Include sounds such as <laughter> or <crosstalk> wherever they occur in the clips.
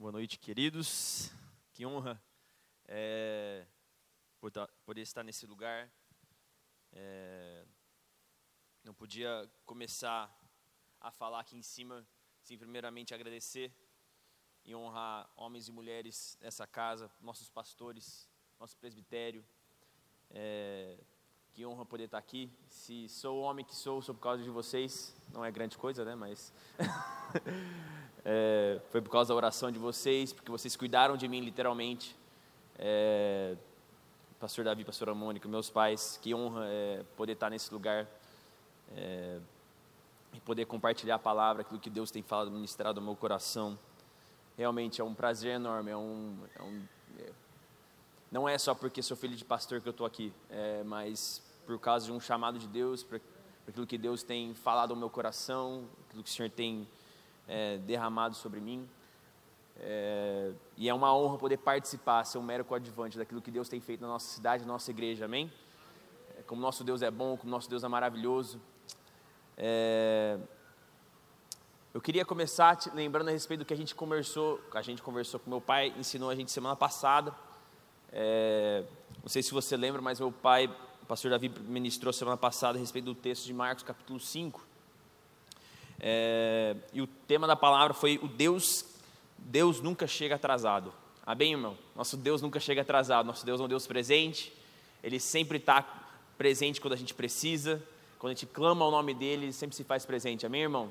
Boa noite, queridos. Que honra é, poder estar nesse lugar. É, não podia começar a falar aqui em cima sem primeiramente agradecer e honrar homens e mulheres dessa casa, nossos pastores, nosso presbitério. É, que honra poder estar aqui. Se sou o homem que sou, sou por causa de vocês. Não é grande coisa, né? Mas <laughs> é, foi por causa da oração de vocês, porque vocês cuidaram de mim literalmente. É, pastor Davi, pastora Mônica, meus pais, que honra é, poder estar nesse lugar é, e poder compartilhar a palavra, aquilo que Deus tem falado, ministrado no meu coração. Realmente é um prazer enorme, é um, é um é, não é só porque sou filho de pastor que eu estou aqui, mas por causa de um chamado de Deus, por aquilo que Deus tem falado ao meu coração, aquilo que o Senhor tem é, derramado sobre mim. É, e é uma honra poder participar, ser um mero coadjuvante daquilo que Deus tem feito na nossa cidade, na nossa igreja, amém? É, como nosso Deus é bom, como nosso Deus é maravilhoso. É, eu queria começar te lembrando a respeito do que a gente conversou, a gente conversou com meu pai, ensinou a gente semana passada. É, não sei se você lembra, mas meu pai, o pastor Davi, ministrou semana passada a respeito do texto de Marcos, capítulo 5. É, e o tema da palavra foi o Deus, Deus nunca chega atrasado. Amém, irmão? Nosso Deus nunca chega atrasado. Nosso Deus é um Deus presente. Ele sempre está presente quando a gente precisa. Quando a gente clama o nome dele, ele sempre se faz presente. Amém, irmão?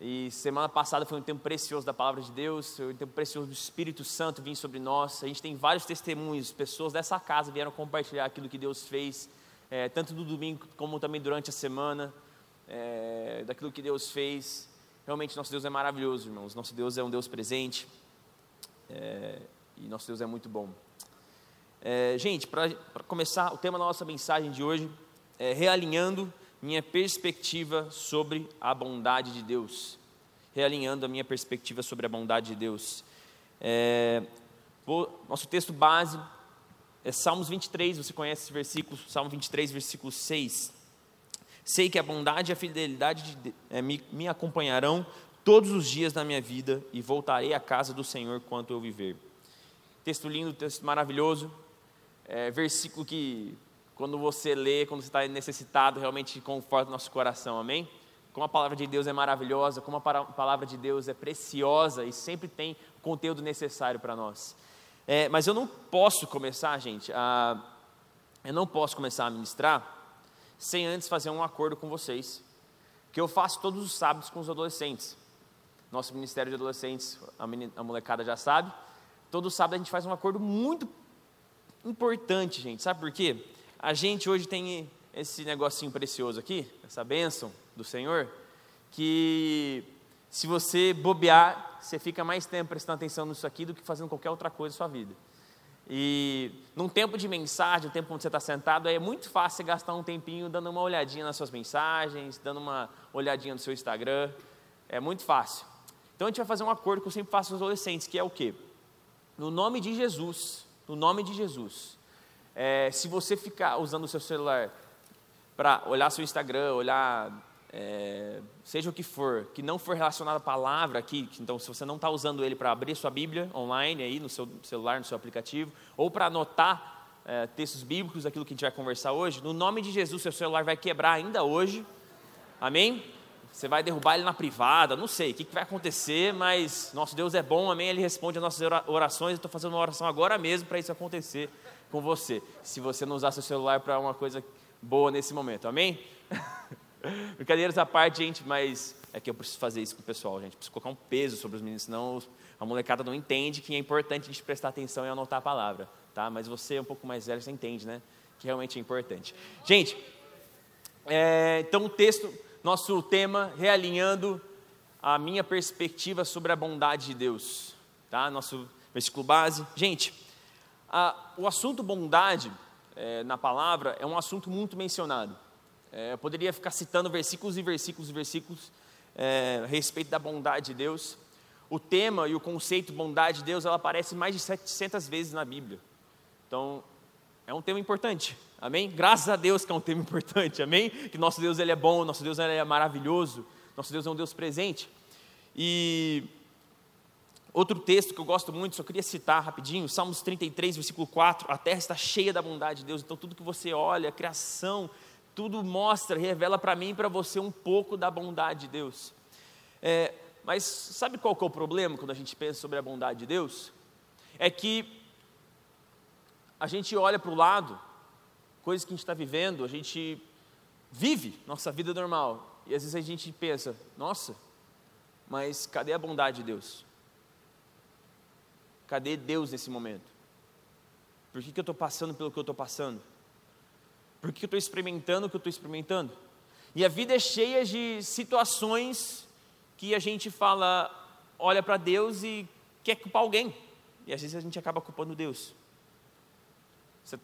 E semana passada foi um tempo precioso da palavra de Deus, foi um tempo precioso do Espírito Santo vir sobre nós. A gente tem vários testemunhos, pessoas dessa casa vieram compartilhar aquilo que Deus fez, é, tanto no domingo como também durante a semana é, daquilo que Deus fez. Realmente, nosso Deus é maravilhoso, irmãos. Nosso Deus é um Deus presente é, e nosso Deus é muito bom. É, gente, para começar, o tema da nossa mensagem de hoje é realinhando minha perspectiva sobre a bondade de Deus. Realinhando a minha perspectiva sobre a bondade de Deus. É, nosso texto base é Salmos 23, você conhece esse versículo, Salmo 23, versículo 6. Sei que a bondade e a fidelidade de, é, me, me acompanharão todos os dias da minha vida e voltarei à casa do Senhor quanto eu viver. Texto lindo, texto maravilhoso, é, versículo que quando você lê, quando você está necessitado, realmente conforta o nosso coração, amém? Como a palavra de Deus é maravilhosa, como a palavra de Deus é preciosa e sempre tem o conteúdo necessário para nós. É, mas eu não posso começar, gente, a, eu não posso começar a ministrar sem antes fazer um acordo com vocês, que eu faço todos os sábados com os adolescentes. Nosso Ministério de Adolescentes, a, menina, a molecada já sabe, todo sábado a gente faz um acordo muito importante, gente. Sabe por quê? A gente hoje tem esse negocinho precioso aqui, essa bênção do Senhor, que se você bobear, você fica mais tempo prestando atenção nisso aqui do que fazendo qualquer outra coisa na sua vida. E num tempo de mensagem, um tempo onde você está sentado, é muito fácil gastar um tempinho dando uma olhadinha nas suas mensagens, dando uma olhadinha no seu Instagram. É muito fácil. Então a gente vai fazer um acordo que eu sempre faço com os adolescentes, que é o quê? No nome de Jesus, no nome de Jesus, é, se você ficar usando o seu celular para olhar seu Instagram, olhar é, seja o que for, que não for relacionado à palavra aqui, então se você não está usando ele para abrir sua Bíblia online aí no seu celular, no seu aplicativo, ou para anotar é, textos bíblicos, aquilo que a gente vai conversar hoje, no nome de Jesus, seu celular vai quebrar ainda hoje, amém? Você vai derrubar ele na privada, não sei o que, que vai acontecer, mas nosso Deus é bom, amém? Ele responde as nossas orações, eu estou fazendo uma oração agora mesmo para isso acontecer com você, se você não usar seu celular para uma coisa boa nesse momento, amém? <laughs> <laughs> Brincadeiras à parte, gente, mas é que eu preciso fazer isso com o pessoal, gente. Preciso colocar um peso sobre os meninos, senão a molecada não entende que é importante a gente prestar atenção e anotar a palavra, tá? Mas você é um pouco mais velho, você entende, né? Que realmente é importante. Gente, é, então o texto, nosso tema, realinhando a minha perspectiva sobre a bondade de Deus, tá? Nosso versículo base. Gente, a, o assunto bondade é, na palavra é um assunto muito mencionado. É, eu poderia ficar citando versículos e versículos e versículos é, a respeito da bondade de Deus. O tema e o conceito bondade de Deus, ela aparece mais de 700 vezes na Bíblia. Então, é um tema importante, amém? Graças a Deus que é um tema <laughs> importante, amém? Que nosso Deus ele é bom, nosso Deus ele é maravilhoso, nosso Deus é um Deus presente. E Outro texto que eu gosto muito, só queria citar rapidinho, Salmos 33, versículo 4. A terra está cheia da bondade de Deus, então tudo que você olha, a criação, tudo mostra, revela para mim e para você um pouco da bondade de Deus. É, mas sabe qual é o problema quando a gente pensa sobre a bondade de Deus? É que a gente olha para o lado, coisas que a gente está vivendo, a gente vive nossa vida normal, e às vezes a gente pensa, nossa, mas cadê a bondade de Deus? Cadê Deus nesse momento? Por que, que eu estou passando pelo que eu estou passando? Por que, eu estou experimentando o que eu estou experimentando? E a vida é cheia de situações que a gente fala, olha para Deus e quer culpar alguém. E às vezes a gente acaba culpando Deus. Você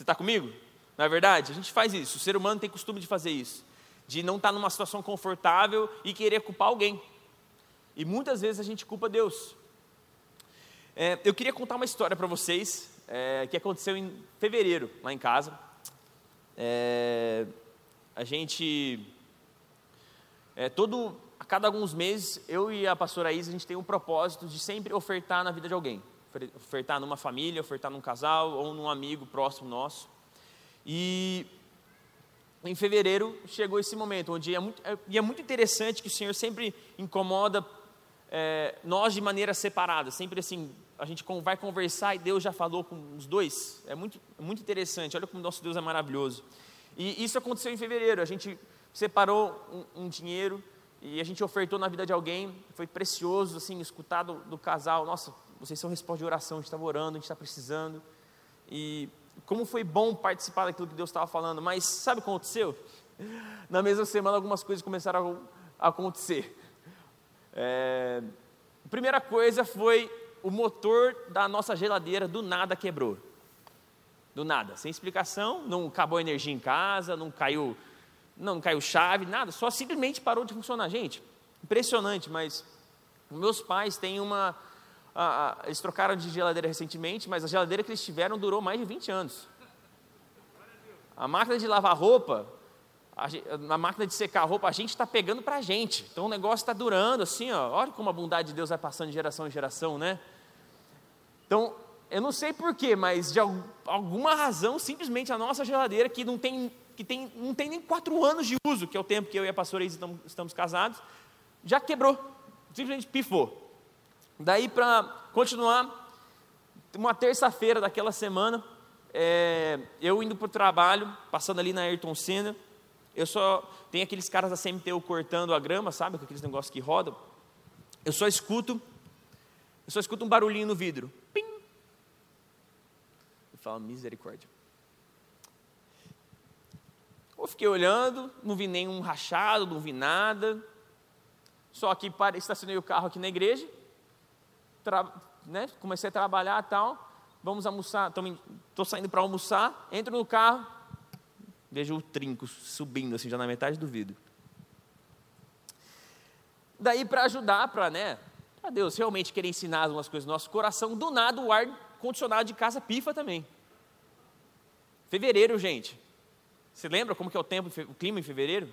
está comigo? Não é verdade? A gente faz isso. O ser humano tem costume de fazer isso. De não estar tá numa situação confortável e querer culpar alguém. E muitas vezes a gente culpa Deus. É, eu queria contar uma história para vocês é, que aconteceu em fevereiro, lá em casa. É, a gente, é, todo, a cada alguns meses, eu e a pastora Isa, a gente tem um propósito de sempre ofertar na vida de alguém. Ofertar numa família, ofertar num casal ou num amigo próximo nosso. E em fevereiro chegou esse momento, onde é muito, é, e é muito interessante que o Senhor sempre incomoda é, nós de maneira separada, sempre assim, a gente vai conversar e Deus já falou com os dois. É muito, muito interessante, olha como nosso Deus é maravilhoso. E isso aconteceu em fevereiro, a gente separou um, um dinheiro e a gente ofertou na vida de alguém, foi precioso, assim, escutar do, do casal, nossa, vocês são resposta de oração, a gente estava orando, a gente está precisando. E como foi bom participar daquilo que Deus estava falando, mas sabe o que aconteceu? <laughs> Na mesma semana algumas coisas começaram a acontecer. É, a primeira coisa foi o motor da nossa geladeira do nada quebrou. Do nada, sem explicação, não acabou a energia em casa, não caiu, não caiu chave, nada, só simplesmente parou de funcionar. Gente, impressionante, mas meus pais têm uma. A, a, eles trocaram de geladeira recentemente, mas a geladeira que eles tiveram durou mais de 20 anos. A máquina de lavar roupa na máquina de secar a roupa, a gente está pegando para a gente. Então o negócio está durando assim, ó. Olha como a bondade de Deus vai passando de geração em geração, né? Então, eu não sei porquê, mas de alguma razão, simplesmente a nossa geladeira, que não tem, que tem, não tem nem quatro anos de uso, que é o tempo que eu e a pastora estamos, estamos casados, já quebrou. Simplesmente pifou. Daí, para continuar, uma terça-feira daquela semana, é, eu indo para o trabalho, passando ali na Ayrton Senna, eu só. Tem aqueles caras da CMTU cortando a grama, sabe? Com aqueles negócios que rodam. Eu só escuto. Eu só escuto um barulhinho no vidro. Pim! Eu falo, misericórdia. Eu fiquei olhando, não vi nenhum rachado, não vi nada. Só que estacionei o carro aqui na igreja. Tra, né, comecei a trabalhar tal. Vamos almoçar, estou saindo para almoçar. Entro no carro, Vejo o trinco subindo, assim, já na metade do vidro. Daí, para ajudar, para né, pra Deus realmente querer ensinar algumas coisas no nosso coração, do nada o ar condicionado de casa pifa também. Fevereiro, gente. Você lembra como que é o tempo, o clima em fevereiro?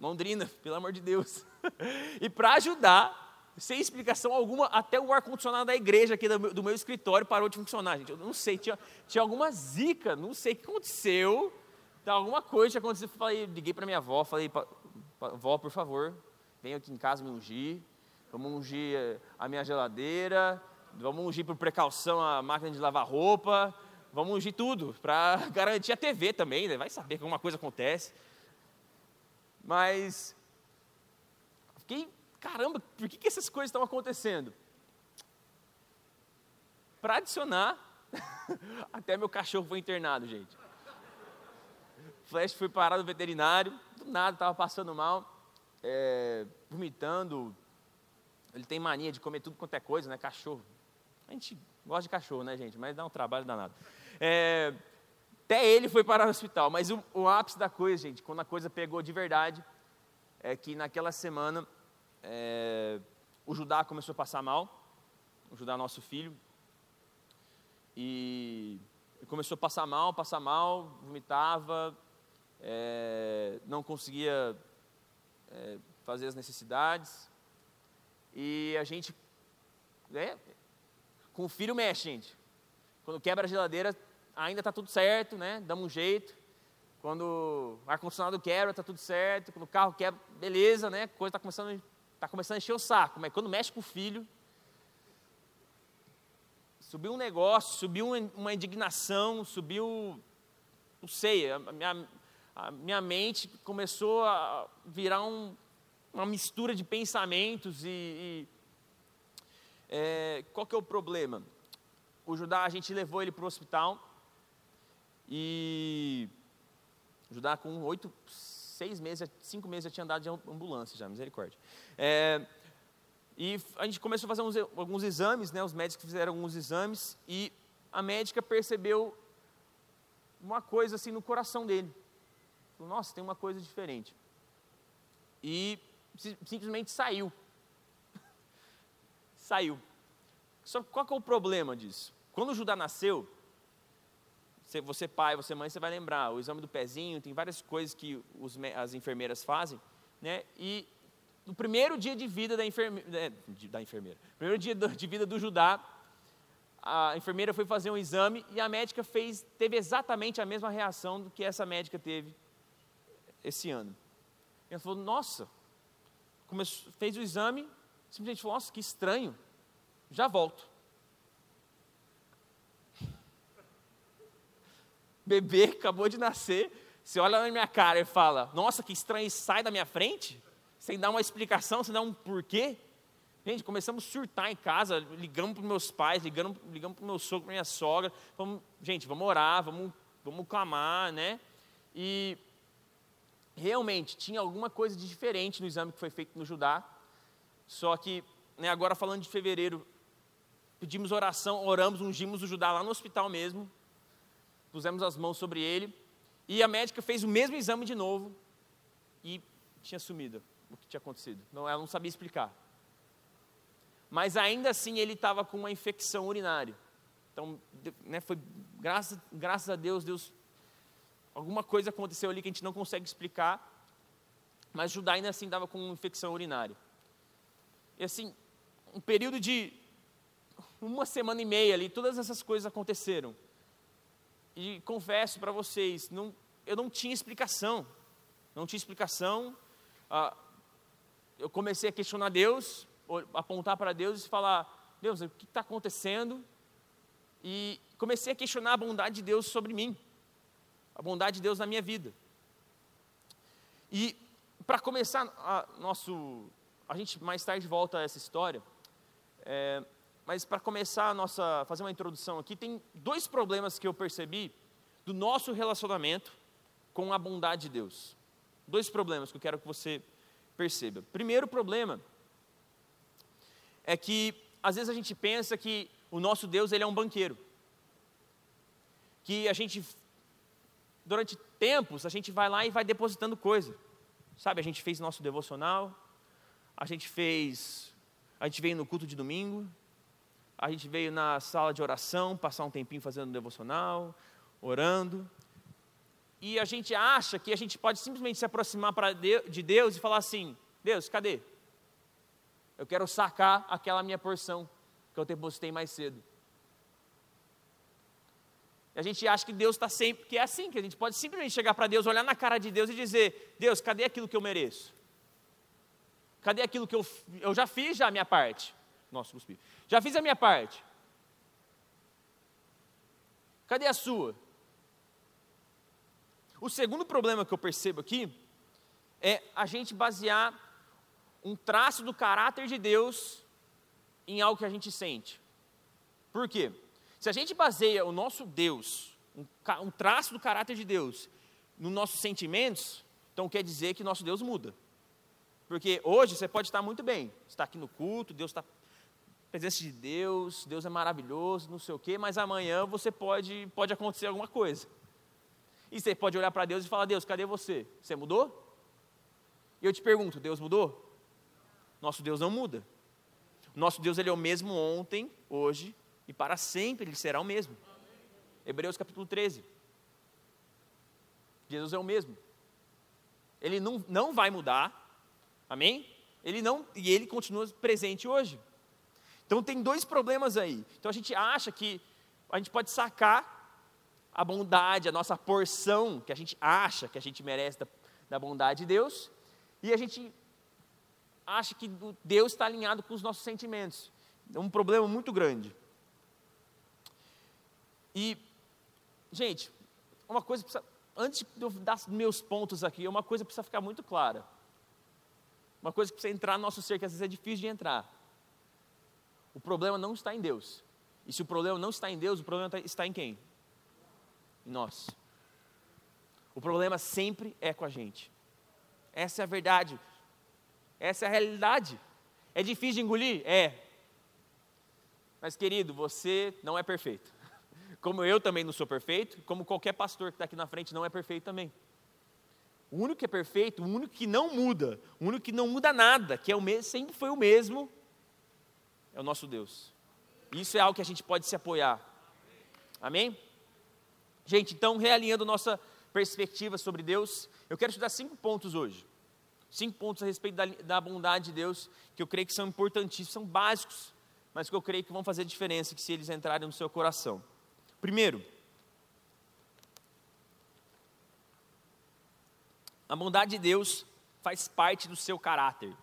Londrina, pelo amor de Deus. <laughs> e para ajudar, sem explicação alguma, até o ar-condicionado da igreja aqui do meu, do meu, escritório parou de funcionar, gente. Eu não sei, tinha, tinha alguma zica, não sei o que aconteceu. Então, alguma coisa aconteceu, falei, liguei para minha avó, falei, vó, por favor, venha aqui em casa me ungir, vamos ungir a minha geladeira, vamos ungir por precaução a máquina de lavar roupa, vamos ungir tudo, para <laughs> garantir a TV também, né? vai saber que alguma coisa acontece. Mas, fiquei, caramba, por que, que essas coisas estão acontecendo? Para adicionar, <laughs> até meu cachorro foi internado, gente. Flash foi parar no veterinário, do nada, estava passando mal, é, vomitando. Ele tem mania de comer tudo quanto é coisa, né? Cachorro. A gente gosta de cachorro, né, gente? Mas dá um trabalho danado. É, até ele foi parar no hospital. Mas o, o, ápice da coisa, gente, quando a coisa pegou de verdade, é que naquela semana é, o Judá começou a passar mal, o Judá, nosso filho, e começou a passar mal, passar mal, vomitava, é, não conseguia é, fazer as necessidades. E a gente né? Com o filho mexe, gente. Quando quebra a geladeira, ainda está tudo certo, né? Damos um jeito. Quando o ar-condicionado quebra, está tudo certo. Quando o carro quebra, beleza, né? A coisa está começando, tá começando a encher o saco. Mas quando mexe com o filho, subiu um negócio, subiu uma indignação, subiu, não sei, a minha, a minha mente começou a virar um, uma mistura de pensamentos e, e é, qual que é o problema? O Judá, a gente levou ele para o hospital e o Judá com oito, seis meses, cinco meses já tinha andado de ambulância já, misericórdia. É, e a gente começou a fazer uns, alguns exames, né, os médicos fizeram alguns exames e a médica percebeu uma coisa assim no coração dele. Falou, nossa, tem uma coisa diferente. E simplesmente saiu <laughs> saiu. Só qual que é o problema disso? Quando o Judá nasceu, você pai, você mãe, você vai lembrar, o exame do pezinho, tem várias coisas que os, as enfermeiras fazem, né? E no primeiro dia de vida da enfermeira, né, da enfermeira, primeiro dia de vida do Judá, a enfermeira foi fazer um exame e a médica fez, teve exatamente a mesma reação do que essa médica teve esse ano. Ela falou, nossa, começou, fez o exame, simplesmente falou: Nossa, que estranho, já volto. <laughs> Bebê acabou de nascer, você olha na minha cara e fala: Nossa, que estranho, sai da minha frente, sem dar uma explicação, sem dar um porquê. Gente, começamos a surtar em casa, ligamos para os meus pais, ligamos, ligamos para o meu sogro, para minha sogra. Vamos, gente, vamos orar, vamos, vamos clamar, né? E realmente tinha alguma coisa de diferente no exame que foi feito no Judá. Só que, né, agora falando de fevereiro, pedimos oração, oramos, ungimos o Judá lá no hospital mesmo, pusemos as mãos sobre ele, e a médica fez o mesmo exame de novo e tinha sumido o que tinha acontecido. Não, ela não sabia explicar. Mas ainda assim ele estava com uma infecção urinária. Então, né, foi graças, graças a Deus, Deus alguma coisa aconteceu ali que a gente não consegue explicar, mas Judá ainda assim estava com infecção urinária. E assim, um período de uma semana e meia ali, todas essas coisas aconteceram. E confesso para vocês, não, eu não tinha explicação. Não tinha explicação. Ah, eu comecei a questionar Deus, apontar para Deus e falar: Deus, o que está acontecendo? E comecei a questionar a bondade de Deus sobre mim, a bondade de Deus na minha vida. E para começar a, nosso a gente mais tarde volta a essa história. É, mas para começar a nossa, fazer uma introdução aqui, tem dois problemas que eu percebi do nosso relacionamento com a bondade de Deus. Dois problemas que eu quero que você perceba. Primeiro problema é que às vezes a gente pensa que o nosso Deus ele é um banqueiro. Que a gente durante tempos a gente vai lá e vai depositando coisa. Sabe, a gente fez nosso devocional, a gente fez, a gente veio no culto de domingo, a gente veio na sala de oração, passar um tempinho fazendo devocional, orando. E a gente acha que a gente pode simplesmente se aproximar de Deus e falar assim: Deus, cadê? Eu quero sacar aquela minha porção que eu depositei mais cedo. A gente acha que Deus está sempre, que é assim, que a gente pode simplesmente chegar para Deus, olhar na cara de Deus e dizer: Deus, cadê aquilo que eu mereço? Cadê aquilo que eu, eu já fiz já a minha parte? Nossa, cuspi. Já fiz a minha parte. Cadê a sua? O segundo problema que eu percebo aqui é a gente basear um traço do caráter de Deus em algo que a gente sente. Por quê? Se a gente baseia o nosso Deus, um, traço do caráter de Deus, nos nossos sentimentos, então quer dizer que nosso Deus muda. Porque hoje você pode estar muito bem, está aqui no culto, Deus está presença de Deus, Deus é maravilhoso, não sei o quê, mas amanhã você pode pode acontecer alguma coisa. E você pode olhar para Deus e falar: "Deus, cadê você? Você mudou?" E eu te pergunto: Deus mudou? Nosso Deus não muda. Nosso Deus ele é o mesmo ontem, hoje e para sempre ele será o mesmo. Hebreus capítulo 13. Jesus é o mesmo. Ele não, não vai mudar, Amém? Ele não e ele continua presente hoje. Então tem dois problemas aí. Então a gente acha que a gente pode sacar a bondade, a nossa porção que a gente acha que a gente merece da, da bondade de Deus, e a gente acha que Deus está alinhado com os nossos sentimentos. É um problema muito grande. E, gente, uma coisa precisa, antes de eu dar meus pontos aqui, uma coisa precisa ficar muito clara. Uma coisa que precisa entrar no nosso ser, que às vezes é difícil de entrar. O problema não está em Deus. E se o problema não está em Deus, o problema está em quem? Em nós. O problema sempre é com a gente. Essa é a verdade. Essa é a realidade. É difícil de engolir? É. Mas, querido, você não é perfeito. Como eu também não sou perfeito, como qualquer pastor que está aqui na frente não é perfeito também. O único que é perfeito, o único que não muda, o único que não muda nada, que é o mesmo, sempre foi o mesmo, é o nosso Deus. Isso é algo que a gente pode se apoiar. Amém? Gente, então, realinhando nossa perspectiva sobre Deus, eu quero te dar cinco pontos hoje. Cinco pontos a respeito da, da bondade de Deus, que eu creio que são importantíssimos, são básicos, mas que eu creio que vão fazer diferença que se eles entrarem no seu coração. Primeiro, a bondade de Deus faz parte do seu caráter.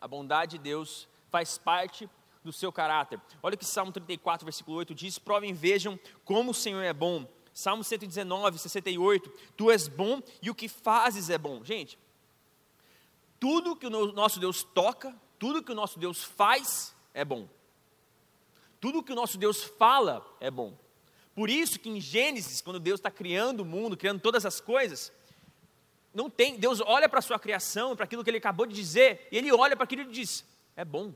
A bondade de Deus faz parte do seu caráter. Olha o que Salmo 34, versículo 8 diz: Provem, vejam como o Senhor é bom. Salmo 119, 68, Tu és bom e o que fazes é bom. Gente, tudo que o nosso Deus toca, tudo que o nosso Deus faz é bom. Tudo que o nosso Deus fala é bom. Por isso que em Gênesis, quando Deus está criando o mundo, criando todas as coisas, não tem, Deus olha para a sua criação, para aquilo que ele acabou de dizer, e ele olha para aquilo e diz: é bom.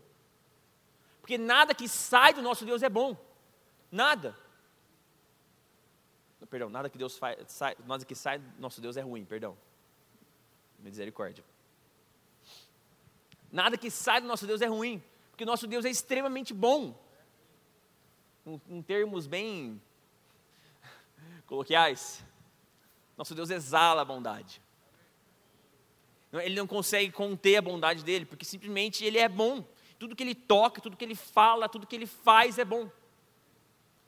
Porque nada que sai do nosso Deus é bom. Nada. Perdão, nada que Deus faz, sai, nada que sai do nosso Deus é ruim, perdão. Misericórdia. Nada que sai do nosso Deus é ruim, porque o nosso Deus é extremamente bom. Em, termos bem coloquiais, nosso Deus exala a bondade. Ele não consegue conter a bondade dele, porque simplesmente ele é bom. Tudo que ele toca, tudo que ele fala, tudo que ele faz é bom.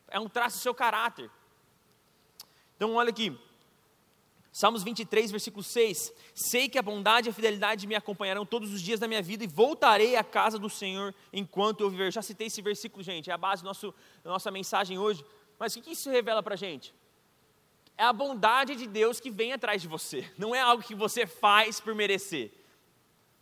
É um traço do seu caráter. Então, olha aqui. Salmos 23, versículo 6. Sei que a bondade e a fidelidade me acompanharão todos os dias da minha vida e voltarei à casa do Senhor enquanto eu viver. Já citei esse versículo, gente, é a base do nosso, da nossa mensagem hoje. Mas o que isso revela para a gente? É a bondade de Deus que vem atrás de você, não é algo que você faz por merecer.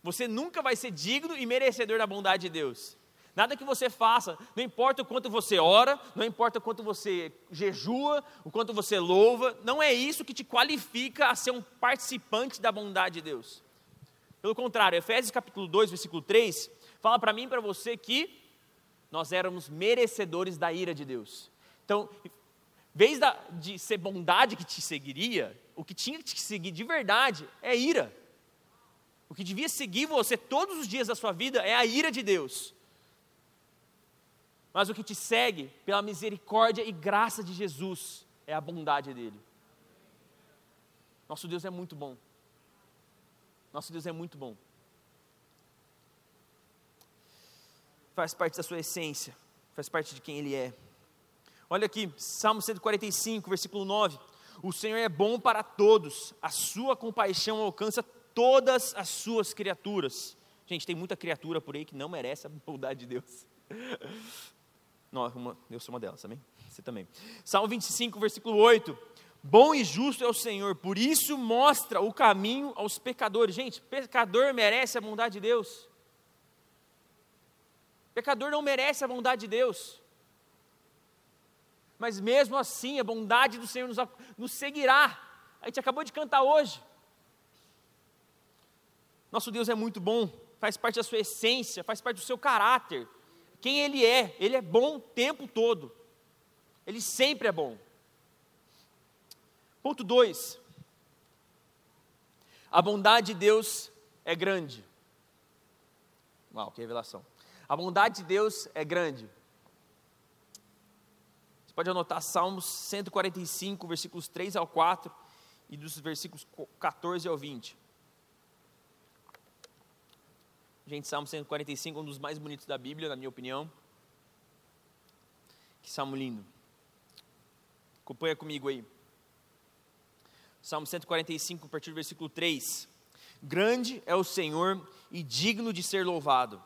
Você nunca vai ser digno e merecedor da bondade de Deus. Nada que você faça, não importa o quanto você ora, não importa o quanto você jejua, o quanto você louva, não é isso que te qualifica a ser um participante da bondade de Deus. Pelo contrário, Efésios capítulo 2, versículo 3, fala para mim e para você que nós éramos merecedores da ira de Deus. Então, em vez de ser bondade que te seguiria, o que tinha que te seguir de verdade é ira. O que devia seguir você todos os dias da sua vida é a ira de Deus. Mas o que te segue pela misericórdia e graça de Jesus é a bondade dele. Nosso Deus é muito bom. Nosso Deus é muito bom. Faz parte da sua essência, faz parte de quem ele é. Olha aqui, Salmo 145, versículo 9. O Senhor é bom para todos, a sua compaixão alcança todas as suas criaturas. Gente, tem muita criatura por aí que não merece a bondade de Deus. <laughs> Não, eu sou uma delas também. Você também. Salmo 25, versículo 8. Bom e justo é o Senhor, por isso mostra o caminho aos pecadores. Gente, pecador merece a bondade de Deus. Pecador não merece a bondade de Deus. Mas mesmo assim, a bondade do Senhor nos, nos seguirá. A gente acabou de cantar hoje. Nosso Deus é muito bom, faz parte da sua essência, faz parte do seu caráter. Quem Ele é, Ele é bom o tempo todo. Ele sempre é bom. Ponto 2. A bondade de Deus é grande. Uau, que revelação. A bondade de Deus é grande. Você pode anotar Salmos 145, versículos 3 ao 4 e dos versículos 14 ao 20. Gente, Salmo 145 é um dos mais bonitos da Bíblia, na minha opinião. Que salmo lindo. Acompanha comigo aí. Salmo 145, a partir do versículo 3. Grande é o Senhor e digno de ser louvado.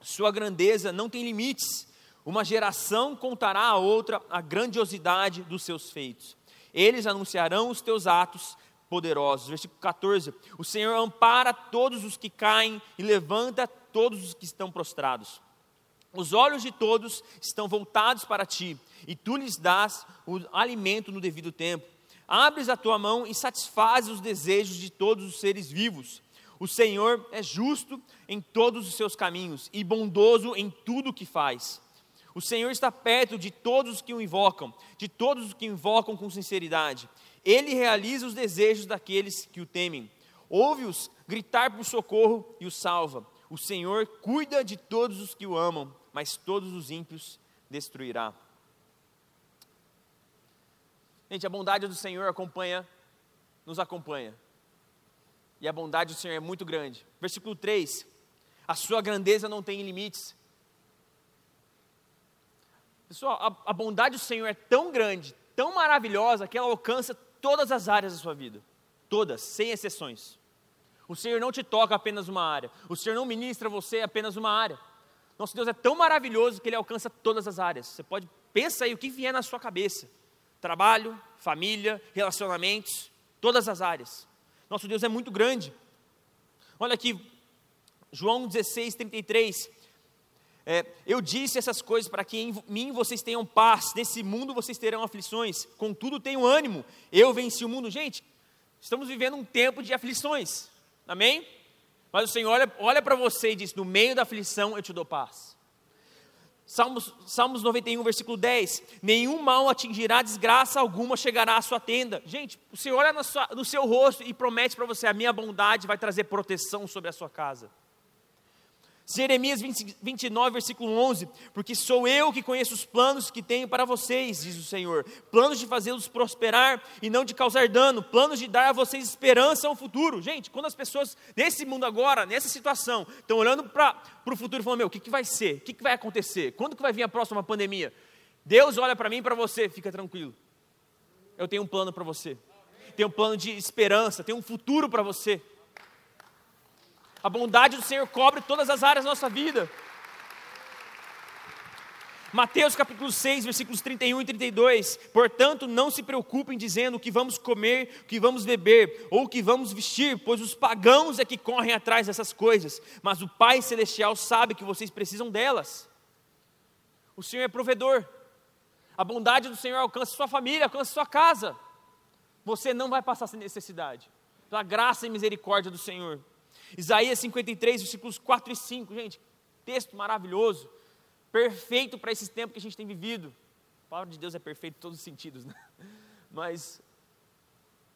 Sua grandeza não tem limites. Uma geração contará a outra a grandiosidade dos seus feitos. Eles anunciarão os teus atos poderosos. Versículo 14: O Senhor ampara todos os que caem e levanta todos os que estão prostrados. Os olhos de todos estão voltados para ti, e tu lhes dás o alimento no devido tempo. Abres a tua mão e satisfazes os desejos de todos os seres vivos. O Senhor é justo em todos os seus caminhos e bondoso em tudo o que faz. O Senhor está perto de todos os que o invocam, de todos os que invocam com sinceridade. Ele realiza os desejos daqueles que o temem. Ouve-os gritar por socorro e os salva. O Senhor cuida de todos os que o amam, mas todos os ímpios destruirá. Gente, a bondade do Senhor acompanha, nos acompanha. E a bondade do Senhor é muito grande. Versículo 3: A sua grandeza não tem limites. Pessoal, a, a bondade do Senhor é tão grande, tão maravilhosa, que ela alcança todas as áreas da sua vida. Todas, sem exceções. O Senhor não te toca apenas uma área. O Senhor não ministra você apenas uma área. Nosso Deus é tão maravilhoso que Ele alcança todas as áreas. Você pode, pensa aí o que vier na sua cabeça. Trabalho, família, relacionamentos, todas as áreas. Nosso Deus é muito grande. Olha aqui, João 16, 33. É, eu disse essas coisas para que em mim vocês tenham paz, nesse mundo vocês terão aflições, contudo tenham ânimo, eu venci o mundo. Gente, estamos vivendo um tempo de aflições, amém? Mas o Senhor olha, olha para você e diz: No meio da aflição eu te dou paz. Salmos, Salmos 91, versículo 10: Nenhum mal atingirá, desgraça alguma chegará à sua tenda. Gente, o Senhor olha no, sua, no seu rosto e promete para você: A minha bondade vai trazer proteção sobre a sua casa. Jeremias 20, 29, versículo 11: Porque sou eu que conheço os planos que tenho para vocês, diz o Senhor, planos de fazê-los prosperar e não de causar dano, planos de dar a vocês esperança ao futuro. Gente, quando as pessoas nesse mundo agora, nessa situação, estão olhando para o futuro e falando: Meu, o que, que vai ser? O que, que vai acontecer? Quando que vai vir a próxima pandemia? Deus olha para mim e para você, fica tranquilo. Eu tenho um plano para você, tenho um plano de esperança, tenho um futuro para você. A bondade do Senhor cobre todas as áreas da nossa vida. Mateus capítulo 6, versículos 31 e 32. Portanto, não se preocupem dizendo o que vamos comer, o que vamos beber ou o que vamos vestir, pois os pagãos é que correm atrás dessas coisas, mas o Pai celestial sabe que vocês precisam delas. O Senhor é provedor. A bondade do Senhor alcança sua família, alcança sua casa. Você não vai passar sem necessidade. Pela graça e misericórdia do Senhor. Isaías 53, versículos 4 e 5, gente, texto maravilhoso, perfeito para esse tempo que a gente tem vivido. A palavra de Deus é perfeita em todos os sentidos, né? <laughs> Mas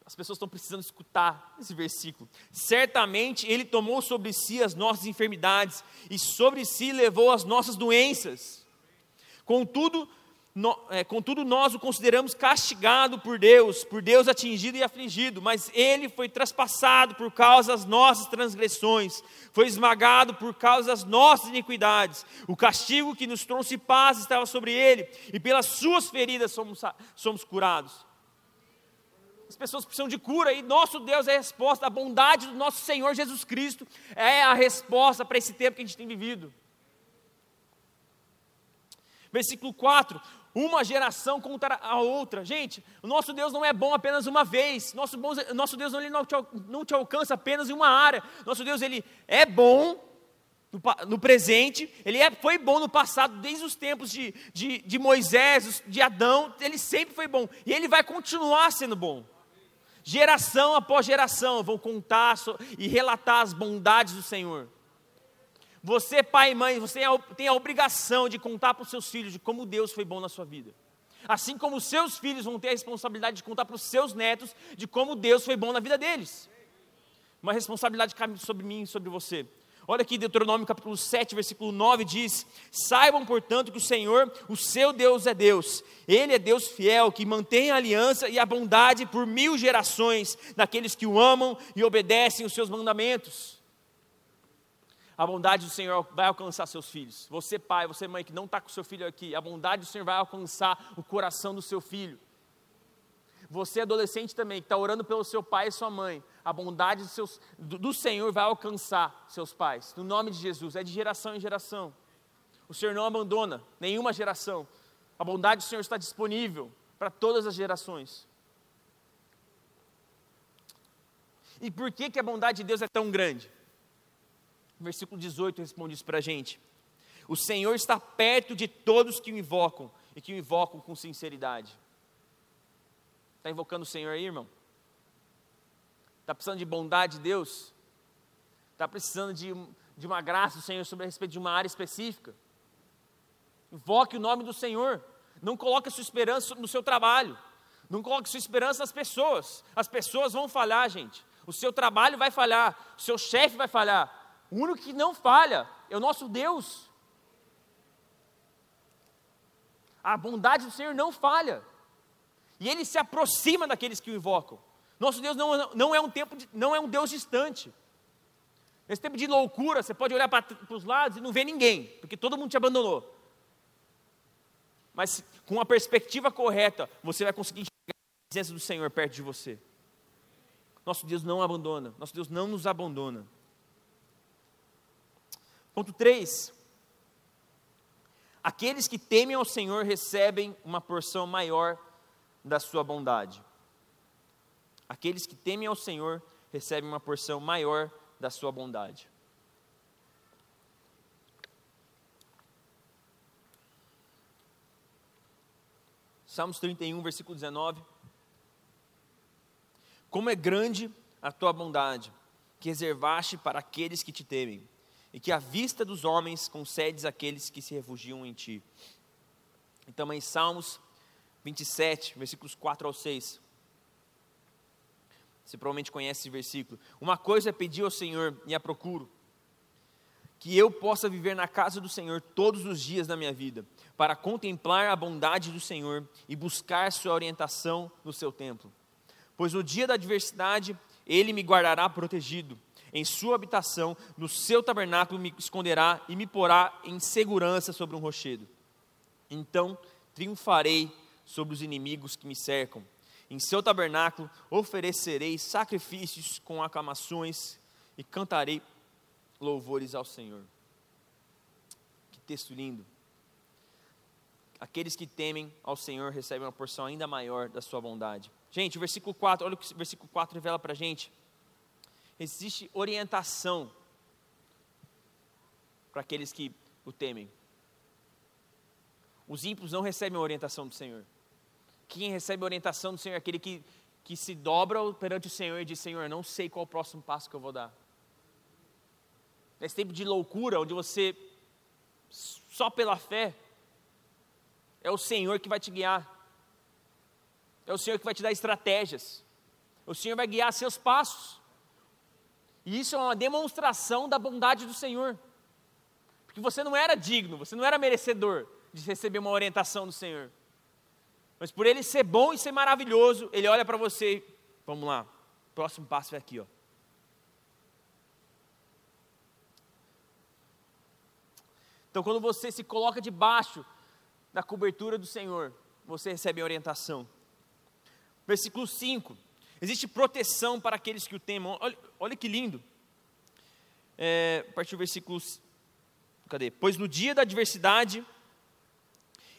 as pessoas estão precisando escutar esse versículo. Certamente Ele tomou sobre si as nossas enfermidades e sobre si levou as nossas doenças. Contudo, no, é, contudo, nós o consideramos castigado por Deus, por Deus atingido e afligido, mas ele foi traspassado por causa das nossas transgressões, foi esmagado por causa das nossas iniquidades. O castigo que nos trouxe paz estava sobre ele, e pelas suas feridas somos, somos curados. As pessoas precisam de cura, e nosso Deus é a resposta, a bondade do nosso Senhor Jesus Cristo é a resposta para esse tempo que a gente tem vivido. Versículo 4: uma geração contra a outra. Gente, o nosso Deus não é bom apenas uma vez. Nosso, bom, nosso Deus não, ele não, te, não te alcança apenas em uma área. Nosso Deus ele é bom no, no presente, ele é, foi bom no passado, desde os tempos de, de, de Moisés, de Adão, ele sempre foi bom. E ele vai continuar sendo bom. Geração após geração vão contar e relatar as bondades do Senhor. Você, pai e mãe, você tem a obrigação de contar para os seus filhos de como Deus foi bom na sua vida. Assim como os seus filhos vão ter a responsabilidade de contar para os seus netos de como Deus foi bom na vida deles. Uma responsabilidade cabe sobre mim e sobre você. Olha aqui, Deuteronômio capítulo 7, versículo 9 diz: Saibam, portanto, que o Senhor, o seu Deus, é Deus. Ele é Deus fiel, que mantém a aliança e a bondade por mil gerações daqueles que o amam e obedecem os seus mandamentos. A bondade do Senhor vai alcançar seus filhos. Você, pai, você, mãe, que não está com seu filho aqui, a bondade do Senhor vai alcançar o coração do seu filho. Você, adolescente também, que está orando pelo seu pai e sua mãe, a bondade seus, do, do Senhor vai alcançar seus pais. No nome de Jesus, é de geração em geração. O Senhor não abandona nenhuma geração. A bondade do Senhor está disponível para todas as gerações. E por que, que a bondade de Deus é tão grande? Versículo 18 responde isso para a gente. O Senhor está perto de todos que o invocam e que o invocam com sinceridade. Está invocando o Senhor aí, irmão? Está precisando de bondade de Deus? Está precisando de, de uma graça do Senhor sobre a respeito de uma área específica? Invoque o nome do Senhor. Não coloque a sua esperança no seu trabalho. Não coloque sua esperança nas pessoas. As pessoas vão falhar, gente. O seu trabalho vai falhar. O seu chefe vai falhar. O único que não falha é o nosso Deus. A bondade do Senhor não falha. E Ele se aproxima daqueles que o invocam. Nosso Deus não, não, é, um tempo de, não é um Deus distante. Nesse tempo de loucura, você pode olhar para, para os lados e não ver ninguém, porque todo mundo te abandonou. Mas com a perspectiva correta, você vai conseguir enxergar a presença do Senhor perto de você. Nosso Deus não abandona, nosso Deus não nos abandona. Ponto 3. Aqueles que temem ao Senhor recebem uma porção maior da sua bondade. Aqueles que temem ao Senhor recebem uma porção maior da sua bondade. Salmos 31, versículo 19. Como é grande a tua bondade, que reservaste para aqueles que te temem e que a vista dos homens concedes àqueles que se refugiam em ti. E também Salmos 27, versículos 4 ao 6. Você provavelmente conhece esse versículo. Uma coisa é pedir ao Senhor e a procuro, que eu possa viver na casa do Senhor todos os dias da minha vida, para contemplar a bondade do Senhor e buscar sua orientação no seu templo. Pois no dia da adversidade, ele me guardará protegido em sua habitação, no seu tabernáculo me esconderá e me porá em segurança sobre um rochedo. Então triunfarei sobre os inimigos que me cercam. Em seu tabernáculo oferecerei sacrifícios com aclamações e cantarei louvores ao Senhor. Que texto lindo. Aqueles que temem ao Senhor recebem uma porção ainda maior da sua bondade. Gente, o versículo 4, olha o que o versículo 4 revela para a gente existe orientação para aqueles que o temem. Os ímpios não recebem a orientação do Senhor. Quem recebe a orientação do Senhor é aquele que, que se dobra perante o Senhor e diz: Senhor, não sei qual o próximo passo que eu vou dar. Nesse tempo de loucura, onde você, só pela fé, é o Senhor que vai te guiar, é o Senhor que vai te dar estratégias, o Senhor vai guiar seus passos. E isso é uma demonstração da bondade do Senhor. Porque você não era digno, você não era merecedor de receber uma orientação do Senhor. Mas por ele ser bom e ser maravilhoso, ele olha para você, vamos lá, próximo passo é aqui, ó. Então, quando você se coloca debaixo da cobertura do Senhor, você recebe orientação. Versículo 5: Existe proteção para aqueles que o temam. Olha, olha que lindo. É, a partir do versículo. Cadê? Pois no dia da adversidade,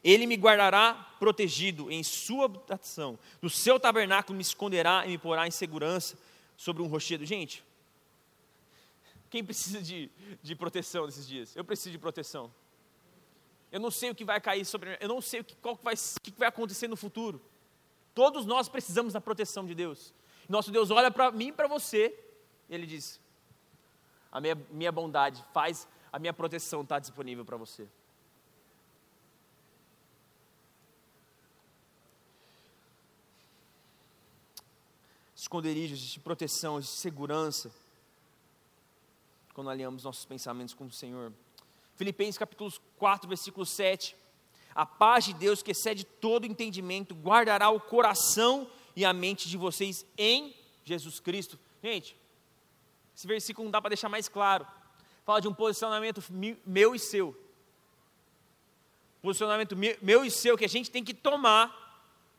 ele me guardará protegido em sua habitação. No seu tabernáculo me esconderá e me porá em segurança sobre um rochedo. Gente, quem precisa de, de proteção nesses dias? Eu preciso de proteção. Eu não sei o que vai cair sobre mim. Eu não sei o que, qual vai, o que vai acontecer no futuro. Todos nós precisamos da proteção de Deus. Nosso Deus olha para mim e para você, e Ele diz: A minha, minha bondade faz, a minha proteção está disponível para você. Esconderijos de proteção, de segurança, quando alinhamos nossos pensamentos com o Senhor. Filipenses capítulo 4, versículo 7. A paz de Deus, que excede todo entendimento, guardará o coração e a mente de vocês em Jesus Cristo. Gente, esse versículo não dá para deixar mais claro. Fala de um posicionamento meu e seu. Posicionamento meu e seu que a gente tem que tomar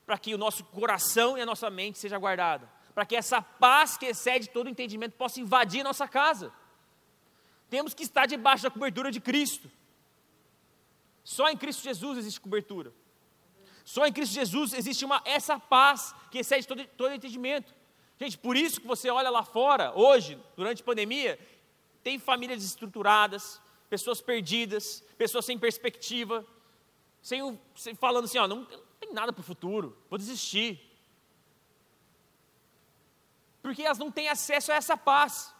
para que o nosso coração e a nossa mente seja guardada, para que essa paz que excede todo entendimento possa invadir nossa casa. Temos que estar debaixo da cobertura de Cristo. Só em Cristo Jesus existe cobertura. Só em Cristo Jesus existe uma, essa paz que excede todo, todo entendimento. Gente, por isso que você olha lá fora, hoje, durante a pandemia, tem famílias desestruturadas, pessoas perdidas, pessoas sem perspectiva, sem, sem falando assim, ó, não, tem nada para o futuro, vou desistir. Porque elas não têm acesso a essa paz.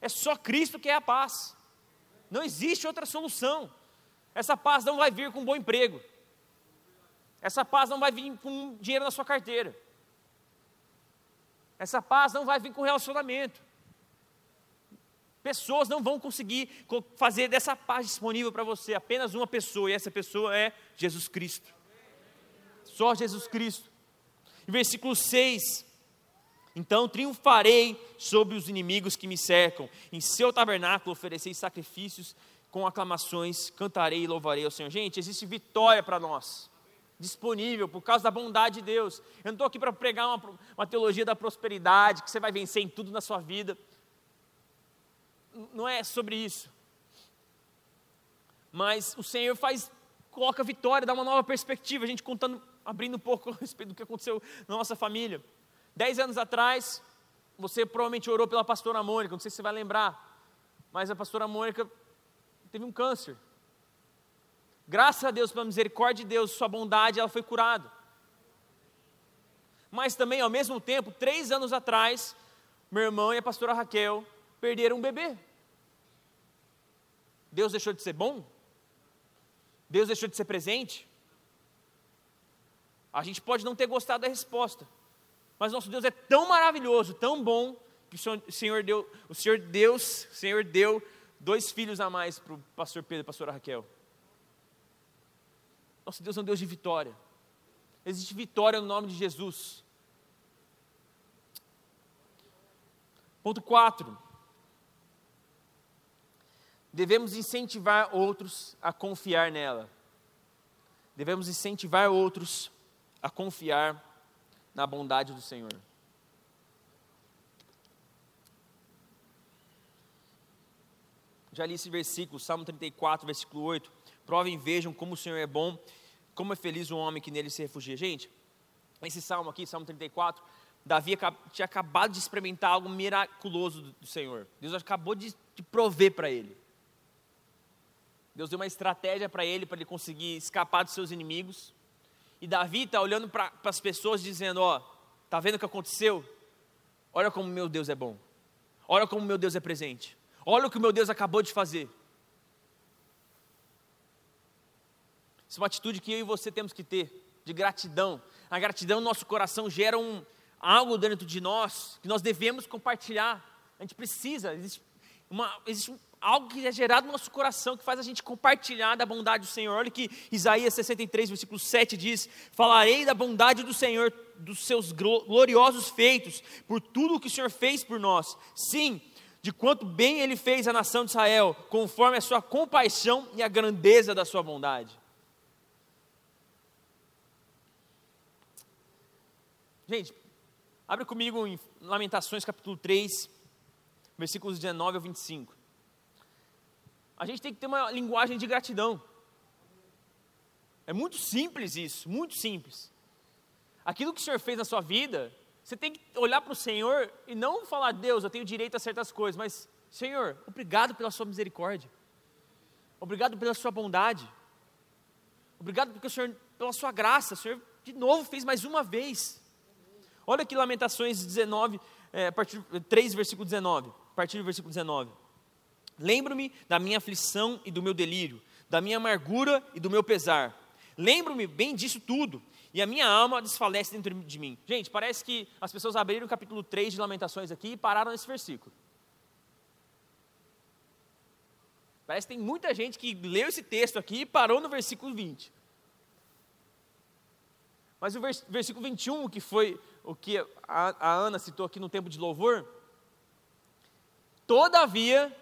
É só Cristo que é a paz. Não existe outra solução. Essa paz não vai vir com um bom emprego. Essa paz não vai vir com dinheiro na sua carteira. Essa paz não vai vir com relacionamento. Pessoas não vão conseguir fazer dessa paz disponível para você. Apenas uma pessoa, e essa pessoa é Jesus Cristo. Só Jesus Cristo. Em versículo 6. Então triunfarei sobre os inimigos que me cercam. Em seu tabernáculo oferecei sacrifícios com aclamações, cantarei e louvarei ao Senhor. Gente, existe vitória para nós, disponível por causa da bondade de Deus. Eu não estou aqui para pregar uma, uma teologia da prosperidade, que você vai vencer em tudo na sua vida. Não é sobre isso. Mas o Senhor faz, coloca vitória, dá uma nova perspectiva. A gente contando, abrindo um pouco <laughs> a respeito do que aconteceu na nossa família. Dez anos atrás, você provavelmente orou pela pastora Mônica, não sei se você vai lembrar, mas a pastora Mônica teve um câncer. Graças a Deus, pela misericórdia de Deus, sua bondade, ela foi curada. Mas também, ao mesmo tempo, três anos atrás, meu irmão e a pastora Raquel perderam um bebê. Deus deixou de ser bom? Deus deixou de ser presente? A gente pode não ter gostado da resposta, mas nosso Deus é tão maravilhoso, tão bom, que o Senhor deu, o Senhor Deus, o Senhor deu dois filhos a mais para o pastor Pedro e pastora Raquel. Nosso Deus é um Deus de vitória. Existe vitória no nome de Jesus. Ponto 4. Devemos incentivar outros a confiar nela. Devemos incentivar outros a confiar na bondade do Senhor. Já li esse versículo, Salmo 34, versículo 8. Provem e vejam como o Senhor é bom, como é feliz o homem que nele se refugia. Gente, esse salmo aqui, Salmo 34, Davi tinha acabado de experimentar algo miraculoso do Senhor. Deus acabou de, de prover para ele. Deus deu uma estratégia para ele, para ele conseguir escapar dos seus inimigos. E Davi está olhando para as pessoas dizendo: Ó, está vendo o que aconteceu? Olha como meu Deus é bom. Olha como meu Deus é presente. Olha o que o meu Deus acabou de fazer. Isso é uma atitude que eu e você temos que ter, de gratidão. A gratidão no nosso coração gera um, algo dentro de nós que nós devemos compartilhar. A gente precisa, existe, uma, existe algo que é gerado no nosso coração que faz a gente compartilhar da bondade do Senhor. Olha que Isaías 63, versículo 7 diz: Falarei da bondade do Senhor, dos seus gloriosos feitos, por tudo o que o Senhor fez por nós. Sim, de quanto bem ele fez à nação de Israel, conforme a sua compaixão e a grandeza da sua bondade. Gente, abre comigo em Lamentações capítulo 3, versículos 19 ao 25. A gente tem que ter uma linguagem de gratidão. É muito simples isso, muito simples. Aquilo que o Senhor fez na sua vida, você tem que olhar para o Senhor e não falar, Deus, eu tenho direito a certas coisas, mas, Senhor, obrigado pela sua misericórdia. Obrigado pela sua bondade. Obrigado porque o Senhor, pela sua graça, o Senhor de novo fez mais uma vez. Olha aqui Lamentações 19, é, partir, 3, versículo 19, a partir do versículo 19. Lembro-me da minha aflição e do meu delírio, da minha amargura e do meu pesar. Lembro-me bem disso tudo, e a minha alma desfalece dentro de mim. Gente, parece que as pessoas abriram o capítulo 3 de Lamentações aqui e pararam nesse versículo. Parece que tem muita gente que leu esse texto aqui e parou no versículo 20. Mas o versículo 21, que foi o que a, a Ana citou aqui no tempo de louvor, todavia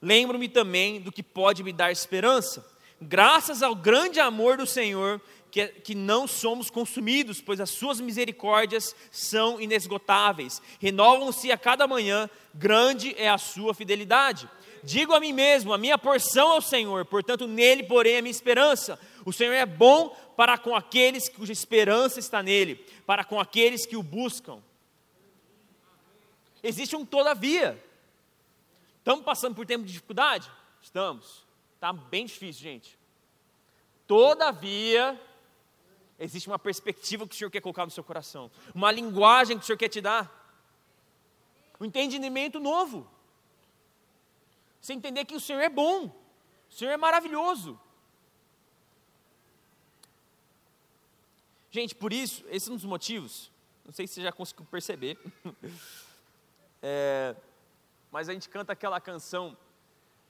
lembro-me também do que pode me dar esperança. Graças ao grande amor do Senhor, que, que não somos consumidos, pois as suas misericórdias são inesgotáveis, renovam-se a cada manhã, grande é a sua fidelidade. Digo a mim mesmo: a minha porção é o Senhor, portanto, nele porém a minha esperança. O Senhor é bom para com aqueles cuja esperança está nele, para com aqueles que o buscam. Existe um todavia. Estamos passando por tempo de dificuldade? Estamos. Está bem difícil, gente. Todavia, existe uma perspectiva que o Senhor quer colocar no seu coração, uma linguagem que o Senhor quer te dar, um entendimento novo. Você entender que o Senhor é bom, o Senhor é maravilhoso. Gente, por isso, esse é um dos motivos, não sei se você já conseguiu perceber, <laughs> é, mas a gente canta aquela canção,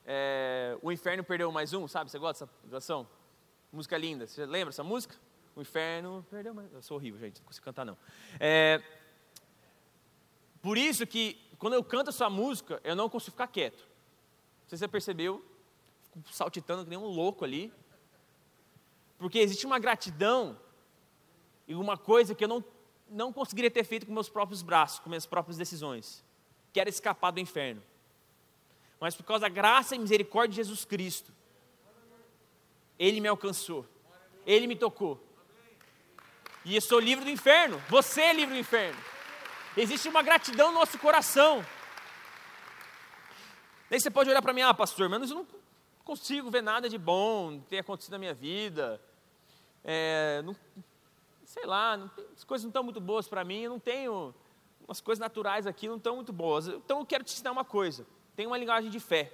é, O Inferno Perdeu Mais Um, sabe? Você gosta dessa canção? Música linda, você lembra essa música? O Inferno Perdeu Mais Um. Eu sou horrível, gente, não consigo cantar não. É, por isso que, quando eu canto essa música, eu não consigo ficar quieto sei se você percebeu, fico saltitando que nem um louco ali. Porque existe uma gratidão e uma coisa que eu não, não conseguiria ter feito com meus próprios braços, com minhas próprias decisões, que era escapar do inferno. Mas por causa da graça e misericórdia de Jesus Cristo, Ele me alcançou, Ele me tocou. E eu sou livre do inferno, você é livre do inferno. Existe uma gratidão no nosso coração. Daí você pode olhar para mim, ah, pastor, mas eu não consigo ver nada de bom tenha acontecido na minha vida. É, não, sei lá, tem, as coisas não estão muito boas para mim, eu não tenho, umas coisas naturais aqui não estão muito boas. Então eu quero te ensinar uma coisa, tem uma linguagem de fé.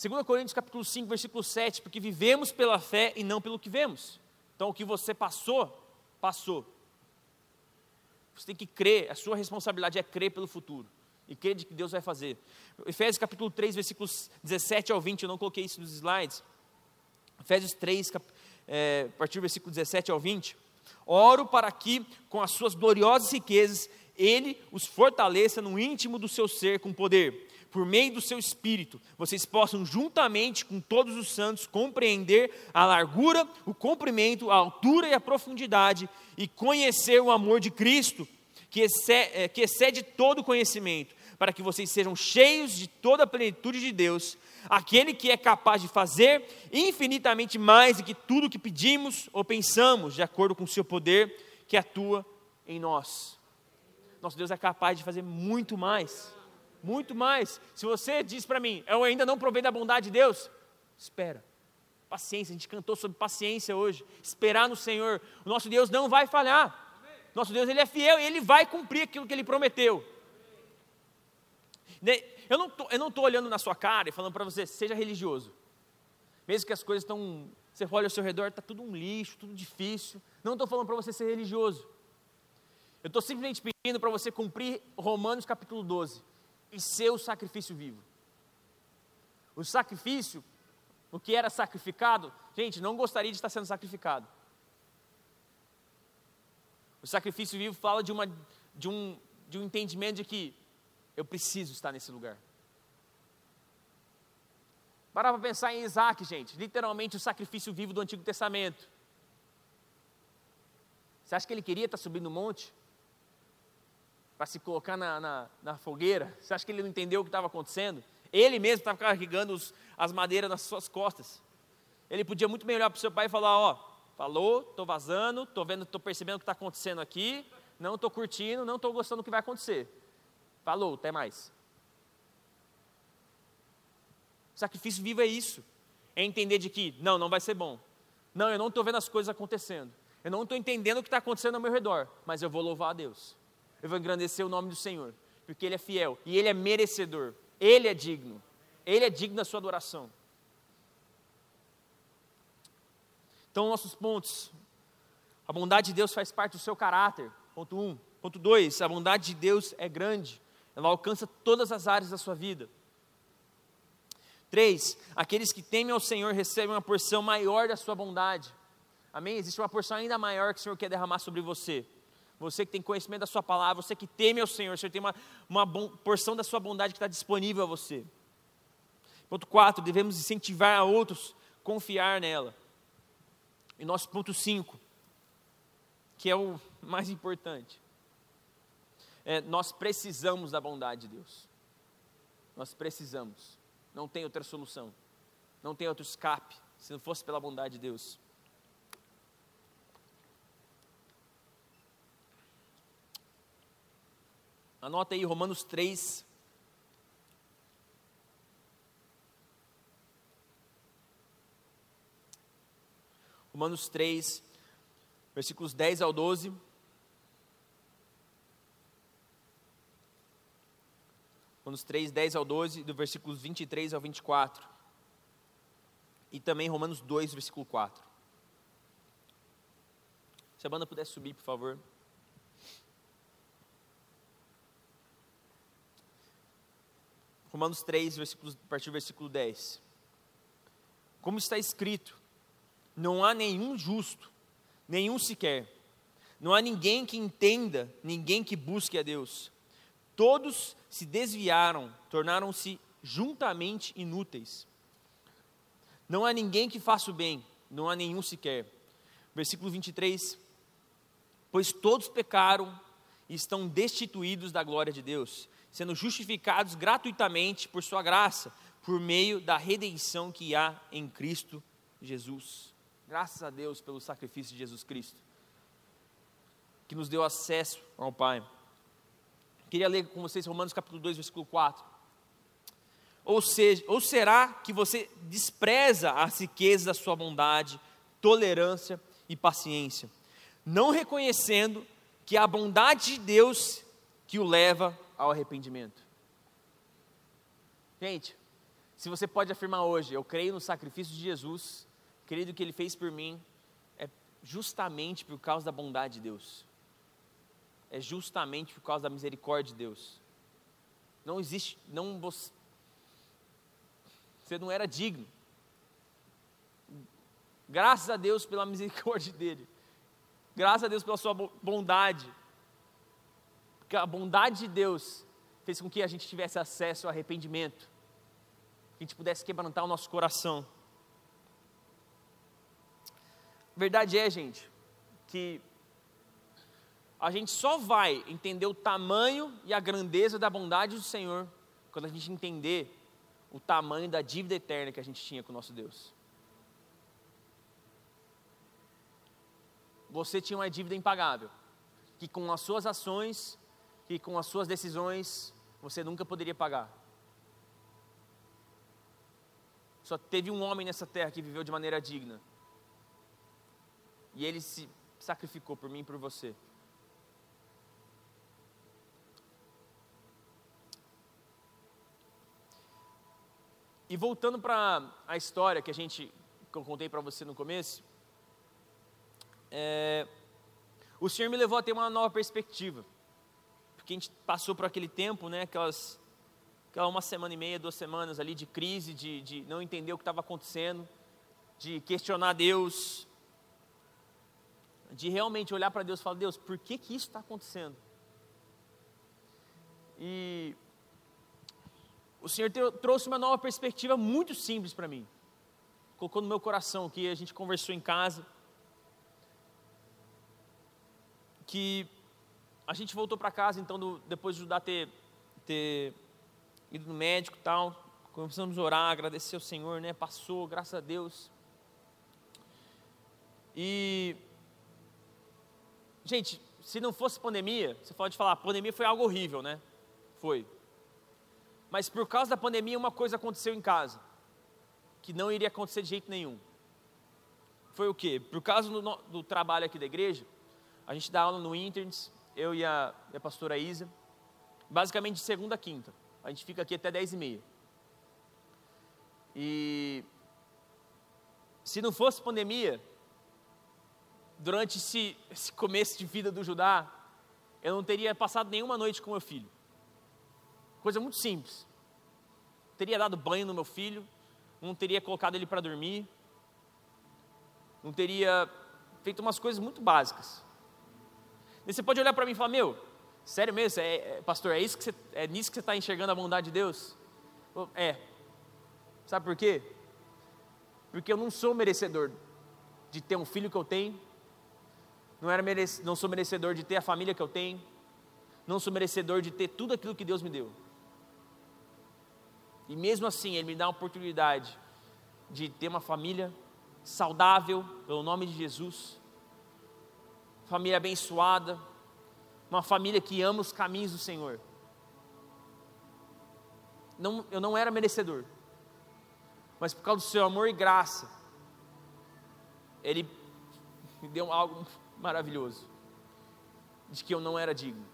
2 Coríntios capítulo 5, versículo 7, porque vivemos pela fé e não pelo que vemos. Então o que você passou, passou. Você tem que crer, a sua responsabilidade é crer pelo futuro e crê de que Deus vai fazer. Efésios capítulo 3, versículos 17 ao 20, eu não coloquei isso nos slides. Efésios 3, cap, é, a partir do versículo 17 ao 20. Oro para que, com as suas gloriosas riquezas, Ele os fortaleça no íntimo do seu ser com poder, por meio do seu espírito, vocês possam, juntamente com todos os santos, compreender a largura, o comprimento, a altura e a profundidade, e conhecer o amor de Cristo que excede, é, que excede todo conhecimento, para que vocês sejam cheios de toda a plenitude de Deus, aquele que é capaz de fazer infinitamente mais do que tudo que pedimos ou pensamos, de acordo com o seu poder que atua em nós. Nosso Deus é capaz de fazer muito mais, muito mais. Se você diz para mim, eu ainda não provei da bondade de Deus, espera. Paciência, a gente cantou sobre paciência hoje. Esperar no Senhor. O nosso Deus não vai falhar. Nosso Deus ele é fiel e ele vai cumprir aquilo que ele prometeu. Eu não estou olhando na sua cara e falando para você, seja religioso. Mesmo que as coisas estão, você olha ao seu redor, está tudo um lixo, tudo difícil. Não estou falando para você ser religioso. Eu estou simplesmente pedindo para você cumprir Romanos capítulo 12 e ser o sacrifício vivo. O sacrifício, o que era sacrificado, gente, não gostaria de estar sendo sacrificado. O sacrifício vivo fala de, uma, de, um, de um entendimento de que eu preciso estar nesse lugar. Para para pensar em Isaac, gente, literalmente o sacrifício vivo do Antigo Testamento. Você acha que ele queria estar subindo o monte? Para se colocar na, na, na, fogueira? Você acha que ele não entendeu o que estava acontecendo? Ele mesmo estava carregando os, as madeiras nas suas costas. Ele podia muito bem olhar para o seu pai e falar: Ó, Falou, estou vazando, estou vendo, estou percebendo o que está acontecendo aqui, não estou curtindo, não estou gostando do que vai acontecer. Falou, até mais. O sacrifício vivo é isso. É entender de que, não, não vai ser bom. Não, eu não estou vendo as coisas acontecendo. Eu não estou entendendo o que está acontecendo ao meu redor. Mas eu vou louvar a Deus. Eu vou engrandecer o nome do Senhor. Porque Ele é fiel e Ele é merecedor. Ele é digno. Ele é digno da sua adoração. Então, nossos pontos. A bondade de Deus faz parte do seu caráter. Ponto 1. Um. Ponto 2. A bondade de Deus é grande. Ela alcança todas as áreas da sua vida. 3. Aqueles que temem ao Senhor recebem uma porção maior da sua bondade. Amém? Existe uma porção ainda maior que o Senhor quer derramar sobre você. Você que tem conhecimento da sua palavra, você que teme ao Senhor, o Senhor tem uma, uma porção da sua bondade que está disponível a você. Ponto 4, devemos incentivar a outros confiar nela. E nosso ponto 5, que é o mais importante, é, nós precisamos da bondade de Deus. Nós precisamos. Não tem outra solução. Não tem outro escape se não fosse pela bondade de Deus. Anota aí Romanos 3. Romanos 3, versículos 10 ao 12. Romanos 3, 10 ao 12, do versículos 23 ao 24. E também Romanos 2, versículo 4. Se a banda pudesse subir, por favor. Romanos 3, versículos, a partir do versículo 10. Como está escrito, não há nenhum justo, nenhum sequer. Não há ninguém que entenda, ninguém que busque a Deus. Todos se desviaram, tornaram-se juntamente inúteis. Não há ninguém que faça o bem, não há nenhum sequer. Versículo 23. Pois todos pecaram estão destituídos da glória de Deus, sendo justificados gratuitamente por Sua graça, por meio da redenção que há em Cristo Jesus. Graças a Deus pelo sacrifício de Jesus Cristo, que nos deu acesso ao Pai. Queria ler com vocês Romanos capítulo 2, versículo 4. Ou, seja, ou será que você despreza as riquezas da sua bondade, tolerância e paciência, não reconhecendo que a bondade de Deus que o leva ao arrependimento. Gente, se você pode afirmar hoje, eu creio no sacrifício de Jesus, creio no que ele fez por mim, é justamente por causa da bondade de Deus. É justamente por causa da misericórdia de Deus. Não existe, não você, você não era digno. Graças a Deus pela misericórdia dele. Graças a Deus pela sua bondade que a bondade de Deus fez com que a gente tivesse acesso ao arrependimento, que a gente pudesse quebrantar o nosso coração. Verdade é, gente, que a gente só vai entender o tamanho e a grandeza da bondade do Senhor quando a gente entender o tamanho da dívida eterna que a gente tinha com o nosso Deus. Você tinha uma dívida impagável, que com as suas ações que com as suas decisões você nunca poderia pagar. Só teve um homem nessa terra que viveu de maneira digna. E ele se sacrificou por mim e por você. E voltando para a história que a gente que eu contei para você no começo, é, o Senhor me levou a ter uma nova perspectiva porque a gente passou por aquele tempo, né, aquelas, aquela uma semana e meia, duas semanas ali de crise, de, de não entender o que estava acontecendo, de questionar Deus, de realmente olhar para Deus e falar, Deus, por que que isso está acontecendo? E o Senhor trouxe uma nova perspectiva muito simples para mim. Colocou no meu coração que a gente conversou em casa. Que a gente voltou para casa, então, do, depois de Judá ter, ter ido no médico e tal, começamos a orar, agradecer ao Senhor, né? Passou, graças a Deus. E, gente, se não fosse pandemia, você pode falar, pandemia foi algo horrível, né? Foi. Mas por causa da pandemia, uma coisa aconteceu em casa, que não iria acontecer de jeito nenhum. Foi o quê? Por causa do, do trabalho aqui da igreja, a gente dá aula no Interns, eu e a, e a pastora Isa, basicamente de segunda a quinta. A gente fica aqui até dez e meia. E se não fosse pandemia, durante esse, esse começo de vida do Judá, eu não teria passado nenhuma noite com meu filho. Coisa muito simples. Teria dado banho no meu filho, não teria colocado ele para dormir, não teria feito umas coisas muito básicas. E você pode olhar para mim e falar: Meu, sério mesmo, é, é, pastor, é, isso que você, é nisso que você está enxergando a bondade de Deus? É. Sabe por quê? Porque eu não sou merecedor de ter um filho que eu tenho, não, era merec... não sou merecedor de ter a família que eu tenho, não sou merecedor de ter tudo aquilo que Deus me deu. E mesmo assim, Ele me dá a oportunidade de ter uma família saudável, pelo nome de Jesus, família abençoada, uma família que ama os caminhos do Senhor. Não, eu não era merecedor, mas por causa do seu amor e graça, Ele me deu algo <laughs> maravilhoso, de que eu não era digno.